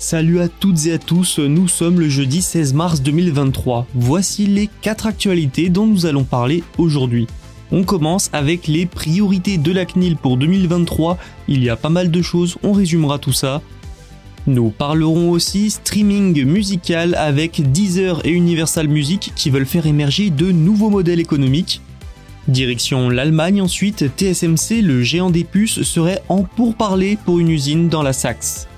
Salut à toutes et à tous, nous sommes le jeudi 16 mars 2023. Voici les 4 actualités dont nous allons parler aujourd'hui. On commence avec les priorités de la CNIL pour 2023. Il y a pas mal de choses, on résumera tout ça. Nous parlerons aussi streaming musical avec Deezer et Universal Music qui veulent faire émerger de nouveaux modèles économiques. Direction l'Allemagne ensuite, TSMC, le géant des puces, serait en pourparlers pour une usine dans la Saxe.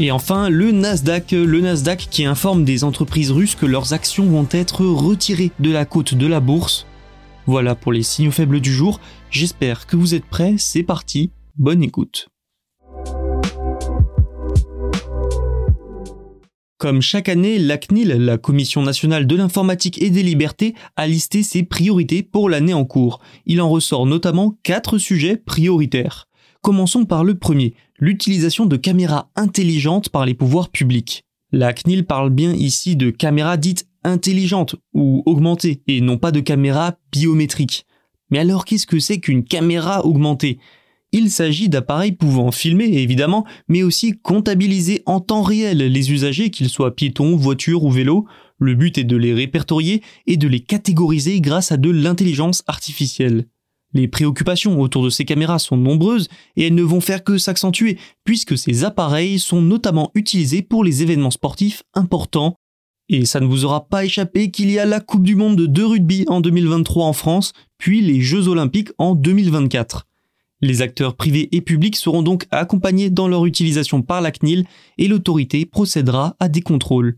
Et enfin, le Nasdaq, le Nasdaq qui informe des entreprises russes que leurs actions vont être retirées de la côte de la bourse. Voilà pour les signaux faibles du jour, j'espère que vous êtes prêts, c'est parti, bonne écoute. Comme chaque année, la CNIL, la Commission nationale de l'informatique et des libertés, a listé ses priorités pour l'année en cours. Il en ressort notamment quatre sujets prioritaires. Commençons par le premier, l'utilisation de caméras intelligentes par les pouvoirs publics. La CNIL parle bien ici de caméras dites intelligentes ou augmentées et non pas de caméras biométriques. Mais alors qu'est-ce que c'est qu'une caméra augmentée? Il s'agit d'appareils pouvant filmer évidemment, mais aussi comptabiliser en temps réel les usagers, qu'ils soient piétons, voitures ou vélos. Le but est de les répertorier et de les catégoriser grâce à de l'intelligence artificielle. Les préoccupations autour de ces caméras sont nombreuses et elles ne vont faire que s'accentuer puisque ces appareils sont notamment utilisés pour les événements sportifs importants. Et ça ne vous aura pas échappé qu'il y a la Coupe du Monde de rugby en 2023 en France, puis les Jeux Olympiques en 2024. Les acteurs privés et publics seront donc accompagnés dans leur utilisation par la CNIL et l'autorité procédera à des contrôles.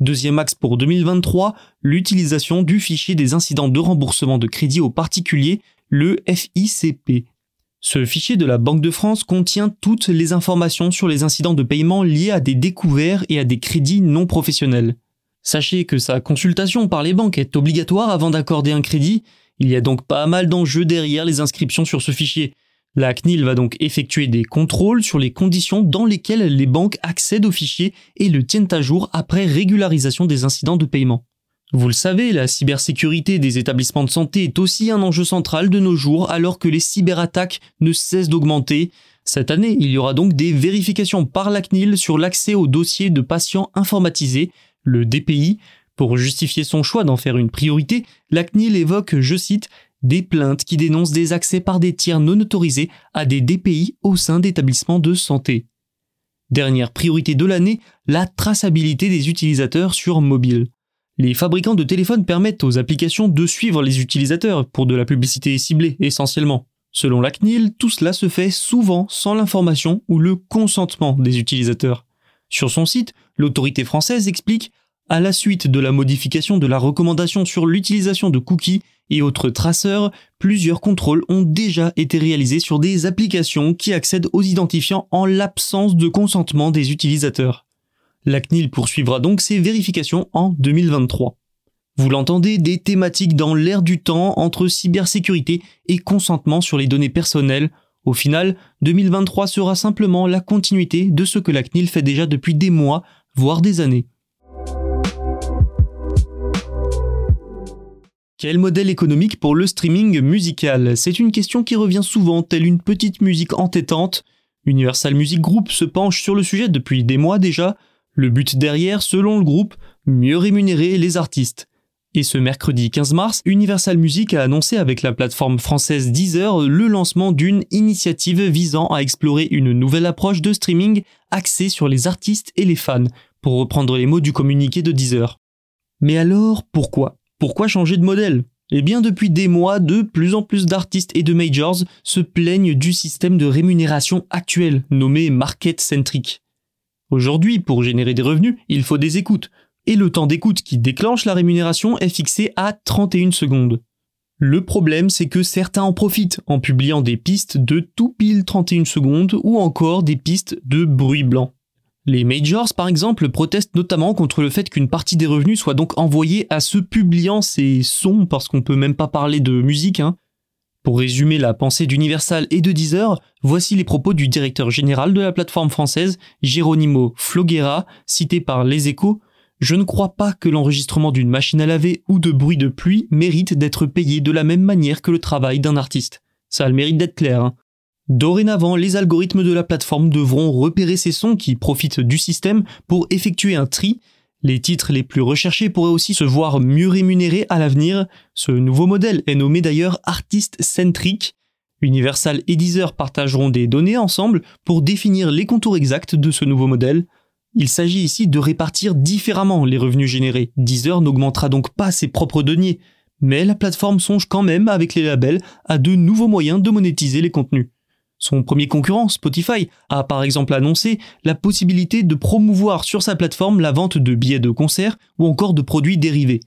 Deuxième axe pour 2023, l'utilisation du fichier des incidents de remboursement de crédit aux particuliers le FICP. Ce fichier de la Banque de France contient toutes les informations sur les incidents de paiement liés à des découverts et à des crédits non professionnels. Sachez que sa consultation par les banques est obligatoire avant d'accorder un crédit, il y a donc pas mal d'enjeux derrière les inscriptions sur ce fichier. La CNIL va donc effectuer des contrôles sur les conditions dans lesquelles les banques accèdent au fichier et le tiennent à jour après régularisation des incidents de paiement. Vous le savez, la cybersécurité des établissements de santé est aussi un enjeu central de nos jours alors que les cyberattaques ne cessent d'augmenter. Cette année, il y aura donc des vérifications par la CNIL sur l'accès aux dossiers de patients informatisés, le DPI. Pour justifier son choix d'en faire une priorité, la CNIL évoque, je cite, des plaintes qui dénoncent des accès par des tiers non autorisés à des DPI au sein d'établissements de santé. Dernière priorité de l'année, la traçabilité des utilisateurs sur mobile. Les fabricants de téléphones permettent aux applications de suivre les utilisateurs pour de la publicité ciblée essentiellement. Selon la CNIL, tout cela se fait souvent sans l'information ou le consentement des utilisateurs. Sur son site, l'autorité française explique à la suite de la modification de la recommandation sur l'utilisation de cookies et autres traceurs, plusieurs contrôles ont déjà été réalisés sur des applications qui accèdent aux identifiants en l'absence de consentement des utilisateurs. La CNIL poursuivra donc ses vérifications en 2023. Vous l'entendez, des thématiques dans l'air du temps entre cybersécurité et consentement sur les données personnelles. Au final, 2023 sera simplement la continuité de ce que la CNIL fait déjà depuis des mois, voire des années. Quel modèle économique pour le streaming musical? C'est une question qui revient souvent, telle une petite musique entêtante. Universal Music Group se penche sur le sujet depuis des mois déjà, le but derrière, selon le groupe, mieux rémunérer les artistes. Et ce mercredi 15 mars, Universal Music a annoncé avec la plateforme française Deezer le lancement d'une initiative visant à explorer une nouvelle approche de streaming axée sur les artistes et les fans, pour reprendre les mots du communiqué de Deezer. Mais alors, pourquoi? Pourquoi changer de modèle? Eh bien, depuis des mois, de plus en plus d'artistes et de majors se plaignent du système de rémunération actuel, nommé market centric. Aujourd'hui, pour générer des revenus, il faut des écoutes, et le temps d'écoute qui déclenche la rémunération est fixé à 31 secondes. Le problème, c'est que certains en profitent en publiant des pistes de tout pile 31 secondes ou encore des pistes de bruit blanc. Les majors, par exemple, protestent notamment contre le fait qu'une partie des revenus soit donc envoyée à ceux publiant ces sons, parce qu'on peut même pas parler de musique. Hein. Pour résumer la pensée d'Universal et de Deezer, voici les propos du directeur général de la plateforme française, Geronimo Floguera, cité par Les Échos, je ne crois pas que l'enregistrement d'une machine à laver ou de bruit de pluie mérite d'être payé de la même manière que le travail d'un artiste. Ça a le mérite d'être clair. Hein. Dorénavant, les algorithmes de la plateforme devront repérer ces sons qui profitent du système pour effectuer un tri. Les titres les plus recherchés pourraient aussi se voir mieux rémunérés à l'avenir. Ce nouveau modèle est nommé d'ailleurs Artist Centric. Universal et Deezer partageront des données ensemble pour définir les contours exacts de ce nouveau modèle. Il s'agit ici de répartir différemment les revenus générés. Deezer n'augmentera donc pas ses propres deniers, mais la plateforme songe quand même avec les labels à de nouveaux moyens de monétiser les contenus. Son premier concurrent, Spotify, a par exemple annoncé la possibilité de promouvoir sur sa plateforme la vente de billets de concert ou encore de produits dérivés.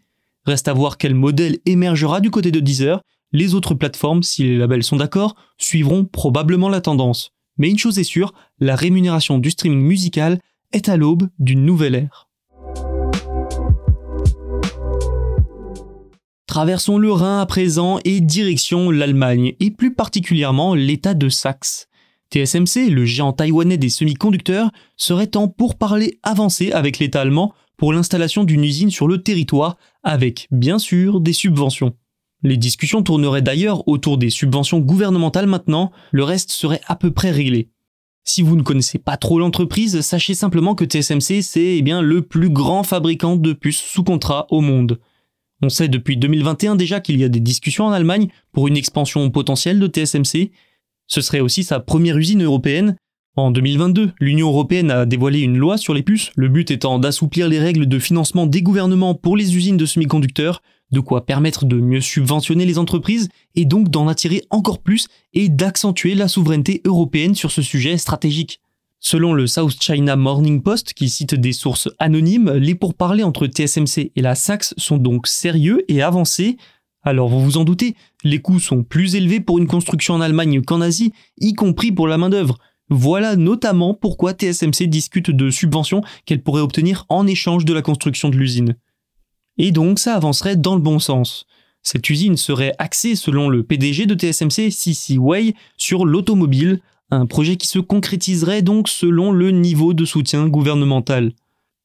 Reste à voir quel modèle émergera du côté de Deezer. Les autres plateformes, si les labels sont d'accord, suivront probablement la tendance. Mais une chose est sûre, la rémunération du streaming musical est à l'aube d'une nouvelle ère. Traversons le Rhin à présent et direction l'Allemagne, et plus particulièrement l'État de Saxe. TSMC, le géant taïwanais des semi-conducteurs, serait en pourparlers avancé avec l'État allemand pour l'installation d'une usine sur le territoire, avec bien sûr des subventions. Les discussions tourneraient d'ailleurs autour des subventions gouvernementales maintenant, le reste serait à peu près réglé. Si vous ne connaissez pas trop l'entreprise, sachez simplement que TSMC c'est eh le plus grand fabricant de puces sous contrat au monde. On sait depuis 2021 déjà qu'il y a des discussions en Allemagne pour une expansion potentielle de TSMC. Ce serait aussi sa première usine européenne. En 2022, l'Union européenne a dévoilé une loi sur les puces, le but étant d'assouplir les règles de financement des gouvernements pour les usines de semi-conducteurs de quoi permettre de mieux subventionner les entreprises et donc d'en attirer encore plus et d'accentuer la souveraineté européenne sur ce sujet stratégique. Selon le South China Morning Post, qui cite des sources anonymes, les pourparlers entre TSMC et la Saxe sont donc sérieux et avancés. Alors vous vous en doutez, les coûts sont plus élevés pour une construction en Allemagne qu'en Asie, y compris pour la main-d'œuvre. Voilà notamment pourquoi TSMC discute de subventions qu'elle pourrait obtenir en échange de la construction de l'usine et donc ça avancerait dans le bon sens. Cette usine serait axée, selon le PDG de TSMC, CC Wei, sur l'automobile, un projet qui se concrétiserait donc selon le niveau de soutien gouvernemental.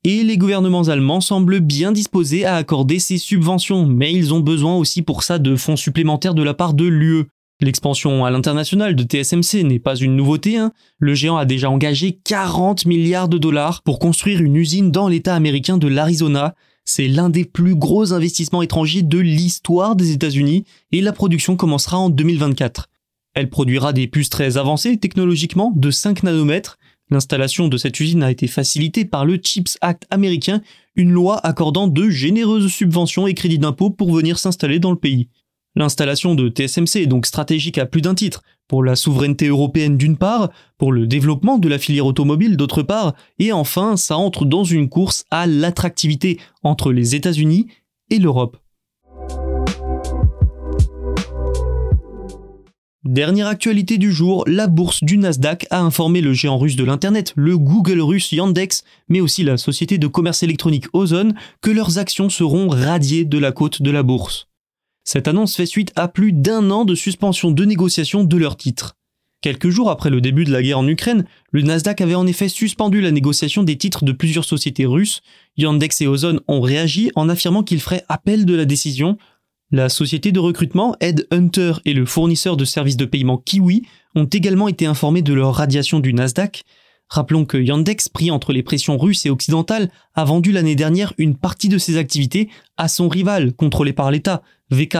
Et les gouvernements allemands semblent bien disposés à accorder ces subventions, mais ils ont besoin aussi pour ça de fonds supplémentaires de la part de l'UE. L'expansion à l'international de TSMC n'est pas une nouveauté, hein. le géant a déjà engagé 40 milliards de dollars pour construire une usine dans l'État américain de l'Arizona, c'est l'un des plus gros investissements étrangers de l'histoire des États-Unis et la production commencera en 2024. Elle produira des puces très avancées technologiquement de 5 nanomètres. L'installation de cette usine a été facilitée par le CHIPS Act américain, une loi accordant de généreuses subventions et crédits d'impôt pour venir s'installer dans le pays. L'installation de TSMC est donc stratégique à plus d'un titre, pour la souveraineté européenne d'une part, pour le développement de la filière automobile d'autre part, et enfin ça entre dans une course à l'attractivité entre les États-Unis et l'Europe. Dernière actualité du jour, la bourse du Nasdaq a informé le géant russe de l'Internet, le Google russe Yandex, mais aussi la société de commerce électronique Ozone, que leurs actions seront radiées de la côte de la bourse. Cette annonce fait suite à plus d'un an de suspension de négociation de leur titre. Quelques jours après le début de la guerre en Ukraine, le Nasdaq avait en effet suspendu la négociation des titres de plusieurs sociétés russes. Yandex et Ozone ont réagi en affirmant qu'ils feraient appel de la décision. La société de recrutement Ed Hunter et le fournisseur de services de paiement Kiwi ont également été informés de leur radiation du Nasdaq. Rappelons que Yandex, pris entre les pressions russes et occidentales, a vendu l'année dernière une partie de ses activités à son rival, contrôlé par l'État, VK.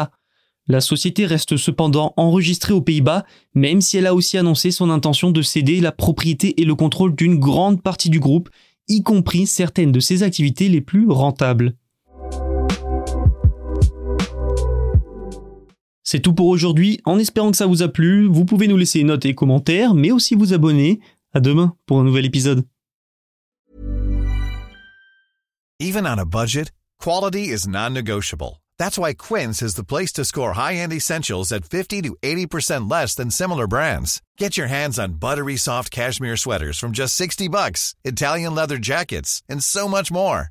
La société reste cependant enregistrée aux Pays-Bas, même si elle a aussi annoncé son intention de céder la propriété et le contrôle d'une grande partie du groupe, y compris certaines de ses activités les plus rentables. C'est tout pour aujourd'hui, en espérant que ça vous a plu, vous pouvez nous laisser une note et commentaires, mais aussi vous abonner. À demain pour un nouvel épisode. Even on a budget, quality is non-negotiable. That's why Quince is the place to score high-end essentials at 50 to 80% less than similar brands. Get your hands on buttery soft cashmere sweaters from just 60 bucks, Italian leather jackets, and so much more.